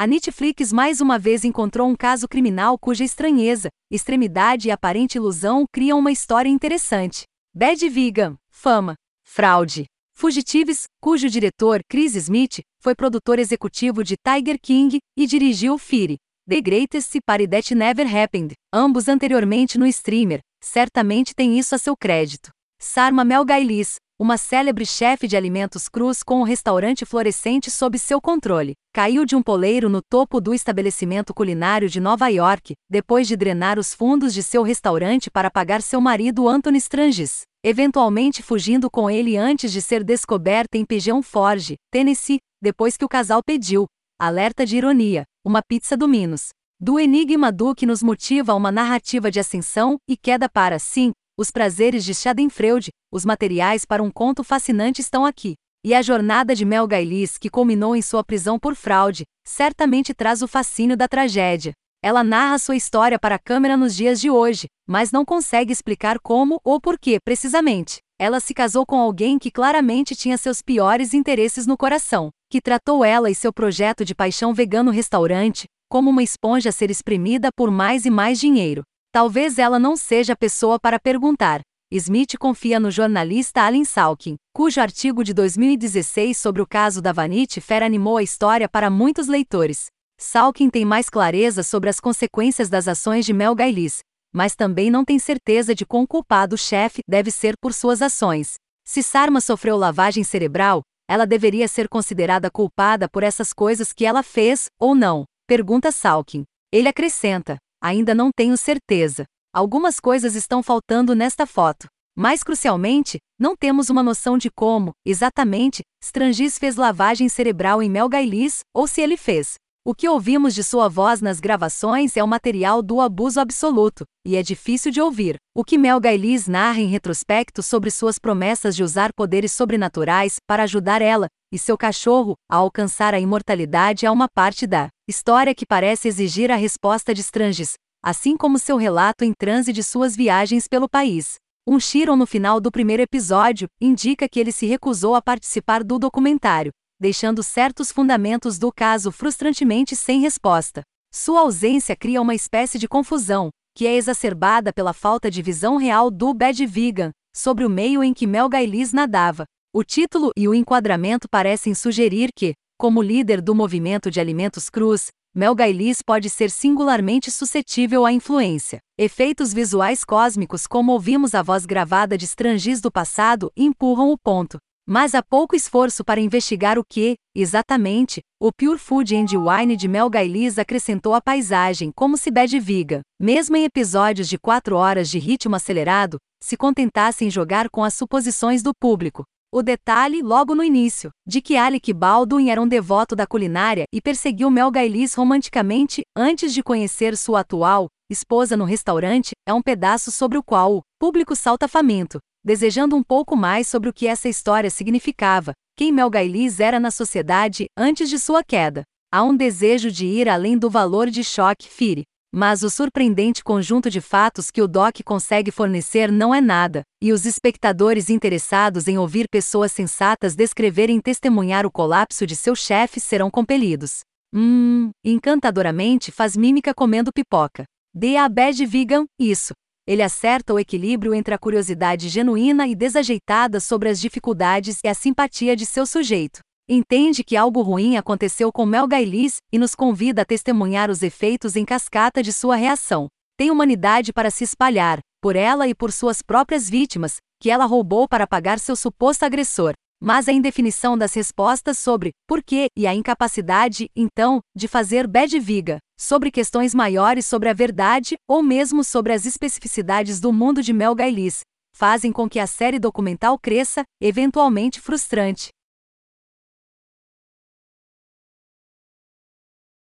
A Netflix mais uma vez encontrou um caso criminal cuja estranheza, extremidade e aparente ilusão criam uma história interessante. Bad Vegan, fama, fraude. Fugitives, cujo diretor, Chris Smith, foi produtor executivo de Tiger King e dirigiu Fury, The Greatest Party That Never Happened, ambos anteriormente no streamer, certamente tem isso a seu crédito. Sarma Melgailis, uma célebre chefe de alimentos crus com um restaurante florescente sob seu controle, caiu de um poleiro no topo do estabelecimento culinário de Nova York, depois de drenar os fundos de seu restaurante para pagar seu marido Anthony Stranges, eventualmente fugindo com ele antes de ser descoberta em Pigeon Forge, Tennessee, depois que o casal pediu, alerta de ironia, uma pizza do Minos. Do enigma do que nos motiva uma narrativa de ascensão e queda para, sim, os prazeres de Schadenfreude, os materiais para um conto fascinante estão aqui. E a jornada de Mel Gailis, que culminou em sua prisão por fraude, certamente traz o fascínio da tragédia. Ela narra sua história para a câmera nos dias de hoje, mas não consegue explicar como ou por que, precisamente. Ela se casou com alguém que claramente tinha seus piores interesses no coração, que tratou ela e seu projeto de paixão vegano restaurante como uma esponja a ser espremida por mais e mais dinheiro. Talvez ela não seja a pessoa para perguntar. Smith confia no jornalista Alan Salkin, cujo artigo de 2016 sobre o caso da Vanity Fair animou a história para muitos leitores. Salkin tem mais clareza sobre as consequências das ações de Mel Gailis, mas também não tem certeza de quão culpado o chefe deve ser por suas ações. Se Sarma sofreu lavagem cerebral, ela deveria ser considerada culpada por essas coisas que ela fez, ou não? Pergunta Salkin. Ele acrescenta: Ainda não tenho certeza. Algumas coisas estão faltando nesta foto. Mais crucialmente, não temos uma noção de como, exatamente, Strangis fez lavagem cerebral em Mel Gailis, ou se ele fez. O que ouvimos de sua voz nas gravações é o material do abuso absoluto, e é difícil de ouvir. O que Mel Gailis narra em retrospecto sobre suas promessas de usar poderes sobrenaturais para ajudar ela e seu cachorro a alcançar a imortalidade é uma parte da história que parece exigir a resposta de Stranges, assim como seu relato em transe de suas viagens pelo país. Um Chiron no final do primeiro episódio indica que ele se recusou a participar do documentário, deixando certos fundamentos do caso frustrantemente sem resposta. Sua ausência cria uma espécie de confusão, que é exacerbada pela falta de visão real do Bad Vegan sobre o meio em que Mel Gailis nadava. O título e o enquadramento parecem sugerir que, como líder do movimento de alimentos crus, Mel Gailis pode ser singularmente suscetível à influência. Efeitos visuais cósmicos, como ouvimos a voz gravada de Strangis do passado, empurram o ponto. Mas há pouco esforço para investigar o que, exatamente, o Pure Food and Wine de Mel Gailis acrescentou à paisagem, como se Bad Viga, mesmo em episódios de quatro horas de ritmo acelerado, se contentasse em jogar com as suposições do público, o detalhe, logo no início, de que Alec Baldwin era um devoto da culinária e perseguiu Mel Gailis romanticamente antes de conhecer sua atual esposa no restaurante, é um pedaço sobre o qual o público salta faminto, desejando um pouco mais sobre o que essa história significava, quem Mel Gailis era na sociedade antes de sua queda. Há um desejo de ir além do valor de choque Fire, mas o surpreendente conjunto de fatos que o DOC consegue fornecer não é nada, e os espectadores interessados em ouvir pessoas sensatas descreverem e testemunhar o colapso de seu chefe serão compelidos. Hum, encantadoramente faz mímica comendo pipoca. Dê a bad vegan, isso. Ele acerta o equilíbrio entre a curiosidade genuína e desajeitada sobre as dificuldades e a simpatia de seu sujeito entende que algo ruim aconteceu com Mel Gailis e nos convida a testemunhar os efeitos em cascata de sua reação. Tem humanidade para se espalhar, por ela e por suas próprias vítimas, que ela roubou para pagar seu suposto agressor. Mas a indefinição das respostas sobre por quê e a incapacidade, então, de fazer bad viga, sobre questões maiores sobre a verdade ou mesmo sobre as especificidades do mundo de Mel Gailis, fazem com que a série documental cresça, eventualmente frustrante.